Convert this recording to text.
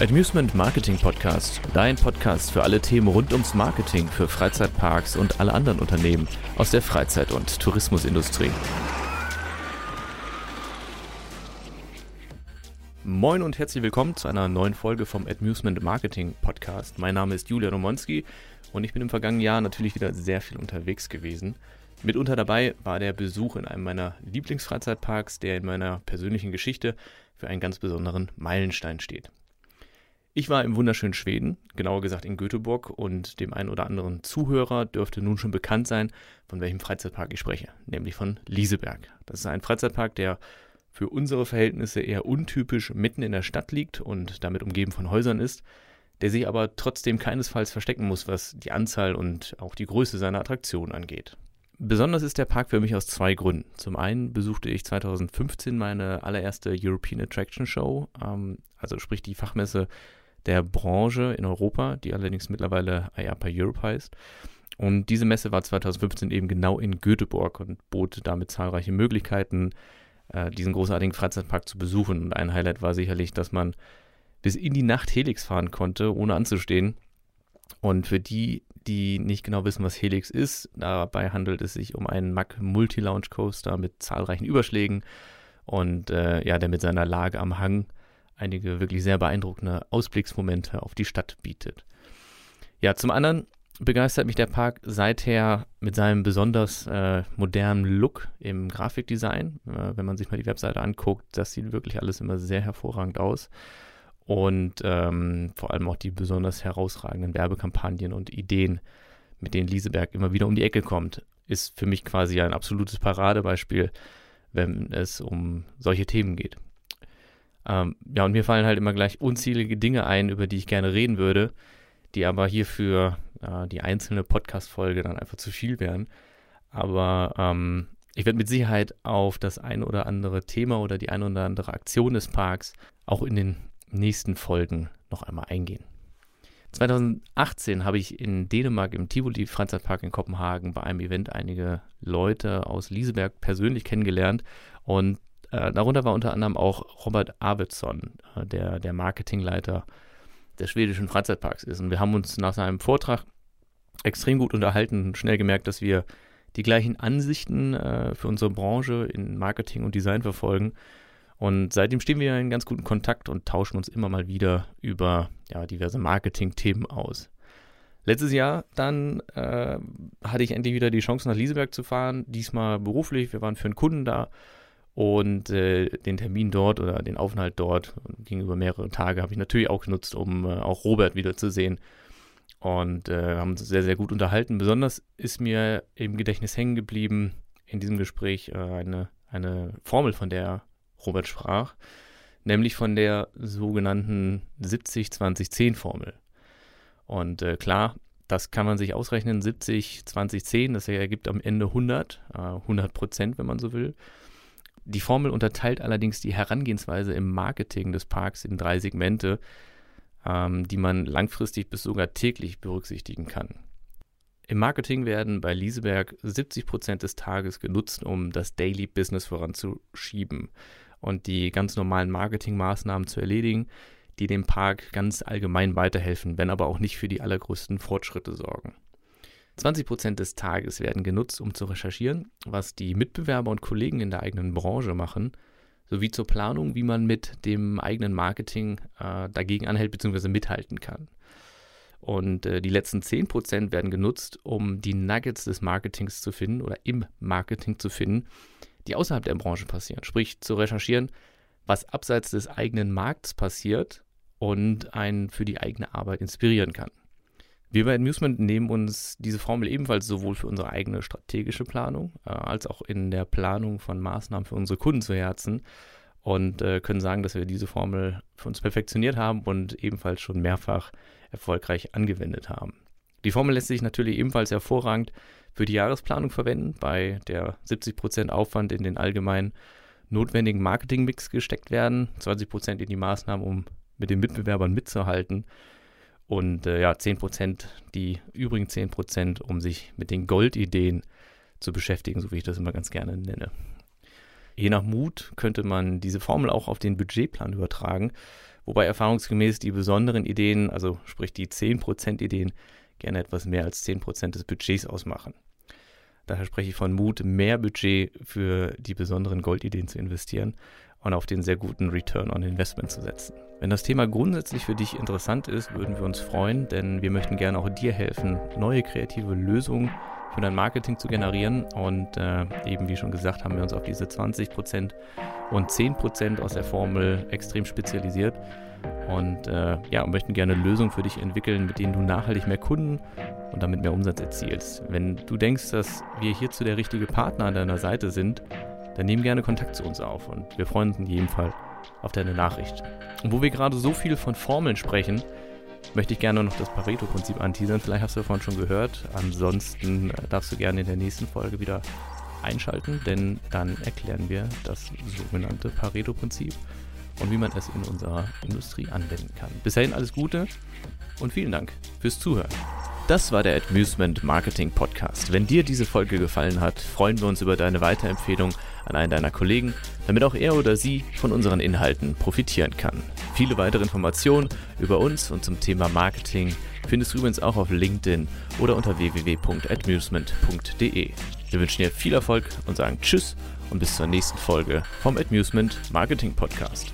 Amusement Marketing Podcast, dein Podcast für alle Themen rund ums Marketing für Freizeitparks und alle anderen Unternehmen aus der Freizeit- und Tourismusindustrie. Moin und herzlich willkommen zu einer neuen Folge vom Amusement Marketing Podcast. Mein Name ist Julian Romonski und ich bin im vergangenen Jahr natürlich wieder sehr viel unterwegs gewesen. Mitunter dabei war der Besuch in einem meiner Lieblingsfreizeitparks, der in meiner persönlichen Geschichte für einen ganz besonderen Meilenstein steht. Ich war im wunderschönen Schweden, genauer gesagt in Göteborg, und dem einen oder anderen Zuhörer dürfte nun schon bekannt sein, von welchem Freizeitpark ich spreche, nämlich von Lieseberg. Das ist ein Freizeitpark, der für unsere Verhältnisse eher untypisch mitten in der Stadt liegt und damit umgeben von Häusern ist, der sich aber trotzdem keinesfalls verstecken muss, was die Anzahl und auch die Größe seiner Attraktionen angeht. Besonders ist der Park für mich aus zwei Gründen. Zum einen besuchte ich 2015 meine allererste European Attraction Show, ähm, also sprich die Fachmesse der Branche in Europa, die allerdings mittlerweile IAPA Europe heißt. Und diese Messe war 2015 eben genau in Göteborg und bot damit zahlreiche Möglichkeiten, äh, diesen großartigen Freizeitpark zu besuchen. Und ein Highlight war sicherlich, dass man bis in die Nacht Helix fahren konnte, ohne anzustehen. Und für die, die nicht genau wissen, was Helix ist, dabei handelt es sich um einen Mack Multi-Launch Coaster mit zahlreichen Überschlägen und äh, ja, der mit seiner Lage am Hang einige wirklich sehr beeindruckende Ausblicksmomente auf die Stadt bietet. Ja, zum anderen begeistert mich der Park seither mit seinem besonders äh, modernen Look im Grafikdesign. Äh, wenn man sich mal die Webseite anguckt, das sieht wirklich alles immer sehr hervorragend aus. Und ähm, vor allem auch die besonders herausragenden Werbekampagnen und Ideen, mit denen Lieseberg immer wieder um die Ecke kommt, ist für mich quasi ein absolutes Paradebeispiel, wenn es um solche Themen geht. Ähm, ja, und mir fallen halt immer gleich unzählige Dinge ein, über die ich gerne reden würde, die aber hier für äh, die einzelne Podcast-Folge dann einfach zu viel wären. Aber ähm, ich werde mit Sicherheit auf das ein oder andere Thema oder die ein oder andere Aktion des Parks auch in den nächsten Folgen noch einmal eingehen. 2018 habe ich in Dänemark im Tivoli Freizeitpark in Kopenhagen bei einem Event einige Leute aus Lieseberg persönlich kennengelernt und äh, darunter war unter anderem auch Robert Arvidsson, äh, der der Marketingleiter des schwedischen Freizeitparks ist. Und wir haben uns nach seinem Vortrag extrem gut unterhalten und schnell gemerkt, dass wir die gleichen Ansichten äh, für unsere Branche in Marketing und Design verfolgen. Und seitdem stehen wir in ganz guten Kontakt und tauschen uns immer mal wieder über ja, diverse Marketing-Themen aus. Letztes Jahr dann äh, hatte ich endlich wieder die Chance, nach Lieseberg zu fahren, diesmal beruflich. Wir waren für einen Kunden da und äh, den Termin dort oder den Aufenthalt dort ging über mehrere Tage, habe ich natürlich auch genutzt, um äh, auch Robert wiederzusehen. Und äh, haben uns sehr, sehr gut unterhalten. Besonders ist mir im Gedächtnis hängen geblieben in diesem Gespräch äh, eine, eine Formel, von der Robert sprach, nämlich von der sogenannten 70-20-10-Formel. Und äh, klar, das kann man sich ausrechnen, 70, 20, 10, das ergibt am Ende 100, 100 äh, Prozent, wenn man so will. Die Formel unterteilt allerdings die Herangehensweise im Marketing des Parks in drei Segmente, ähm, die man langfristig bis sogar täglich berücksichtigen kann. Im Marketing werden bei Lieseberg 70 Prozent des Tages genutzt, um das Daily Business voranzuschieben und die ganz normalen Marketingmaßnahmen zu erledigen, die dem Park ganz allgemein weiterhelfen, wenn aber auch nicht für die allergrößten Fortschritte sorgen. 20 Prozent des Tages werden genutzt, um zu recherchieren, was die Mitbewerber und Kollegen in der eigenen Branche machen, sowie zur Planung, wie man mit dem eigenen Marketing äh, dagegen anhält bzw. mithalten kann. Und äh, die letzten 10 Prozent werden genutzt, um die Nuggets des Marketings zu finden oder im Marketing zu finden, die außerhalb der Branche passieren. Sprich, zu recherchieren, was abseits des eigenen Markts passiert und einen für die eigene Arbeit inspirieren kann. Wir bei Amusement nehmen uns diese Formel ebenfalls sowohl für unsere eigene strategische Planung äh, als auch in der Planung von Maßnahmen für unsere Kunden zu Herzen und äh, können sagen, dass wir diese Formel für uns perfektioniert haben und ebenfalls schon mehrfach erfolgreich angewendet haben. Die Formel lässt sich natürlich ebenfalls hervorragend für die Jahresplanung verwenden, bei der 70% Aufwand in den allgemein notwendigen Marketingmix gesteckt werden, 20% in die Maßnahmen, um mit den Mitbewerbern mitzuhalten und äh, ja, 10%, die übrigen 10%, um sich mit den Goldideen zu beschäftigen, so wie ich das immer ganz gerne nenne. Je nach Mut könnte man diese Formel auch auf den Budgetplan übertragen wobei erfahrungsgemäß die besonderen Ideen, also sprich die 10% Ideen, gerne etwas mehr als 10% des Budgets ausmachen. Daher spreche ich von Mut, mehr Budget für die besonderen Goldideen zu investieren und auf den sehr guten Return on Investment zu setzen. Wenn das Thema grundsätzlich für dich interessant ist, würden wir uns freuen, denn wir möchten gerne auch dir helfen, neue kreative Lösungen für dein Marketing zu generieren. Und äh, eben wie schon gesagt, haben wir uns auf diese 20% und 10% aus der Formel extrem spezialisiert und äh, ja, möchten gerne Lösungen für dich entwickeln, mit denen du nachhaltig mehr Kunden und damit mehr Umsatz erzielst. Wenn du denkst, dass wir hierzu der richtige Partner an deiner Seite sind, dann nimm gerne Kontakt zu uns auf und wir freuen uns in jedem Fall auf deine Nachricht. Und wo wir gerade so viel von Formeln sprechen, möchte ich gerne noch das Pareto-Prinzip anteasern. Vielleicht hast du davon schon gehört. Ansonsten äh, darfst du gerne in der nächsten Folge wieder einschalten, denn dann erklären wir das sogenannte Pareto-Prinzip und wie man es in unserer Industrie anwenden kann. Bis dahin alles Gute und vielen Dank fürs Zuhören. Das war der Amusement Marketing Podcast. Wenn dir diese Folge gefallen hat, freuen wir uns über deine Weiterempfehlung an einen deiner Kollegen, damit auch er oder sie von unseren Inhalten profitieren kann. Viele weitere Informationen über uns und zum Thema Marketing findest du übrigens auch auf LinkedIn oder unter www.amusement.de. Wir wünschen dir viel Erfolg und sagen Tschüss und bis zur nächsten Folge vom Amusement Marketing Podcast.